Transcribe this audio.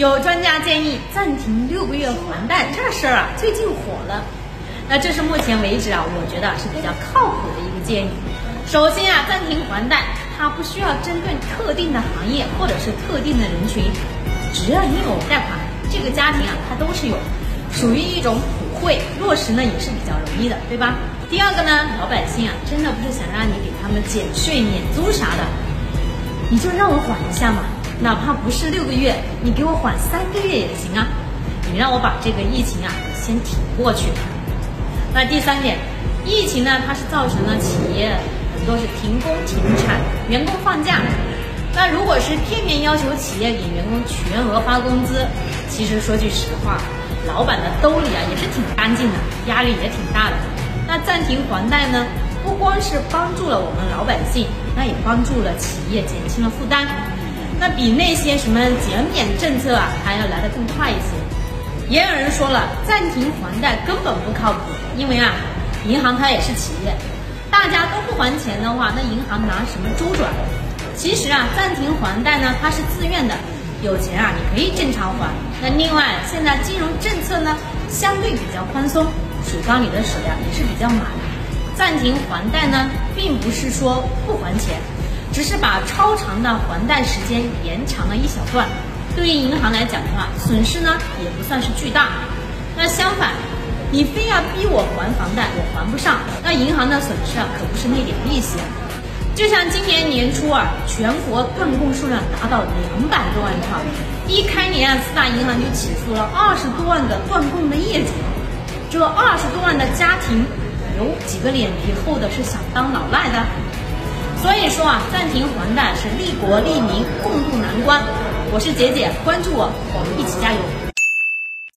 有专家建议暂停六个月还贷这事儿啊，最近火了。那这是目前为止啊，我觉得是比较靠谱的一个建议。首先啊，暂停还贷，它不需要针对特定的行业或者是特定的人群，只要你有贷款，这个家庭啊，它都是有，属于一种普惠，落实呢也是比较容易的，对吧？第二个呢，老百姓啊，真的不是想让你给他们减税免租啥的，你就让我缓一下嘛。哪怕不是六个月，你给我缓三个月也行啊！你让我把这个疫情啊先挺过去。那第三点，疫情呢，它是造成了企业很多是停工停产，员工放假。那如果是片面要求企业给员工全额发工资，其实说句实话，老板的兜里啊也是挺干净的，压力也挺大的。那暂停还贷呢，不光是帮助了我们老百姓，那也帮助了企业减轻了负担。那比那些什么减免政策啊，还要来得更快一些。也有人说了，暂停还贷根本不靠谱，因为啊，银行它也是企业，大家都不还钱的话，那银行拿什么周转？其实啊，暂停还贷呢，它是自愿的，有钱啊，你可以正常还。那另外，现在金融政策呢，相对比较宽松，水缸里的水啊也是比较满。暂停还贷呢，并不是说不还钱。只是把超长的还贷时间延长了一小段，对于银行来讲的话，损失呢也不算是巨大。那相反，你非要逼我还房贷，我还不上，那银行的损失啊可不是那点利息。就像今年年初啊，全国断供数量达到两百多万套，一开年啊，四大银行就起诉了二十多万个断供的业主，这二十多万的家庭，有几个脸皮厚的是想当老赖的？所以说啊，暂停还贷是利国利民共度难关。我是杰姐，关注我，我们一起加油。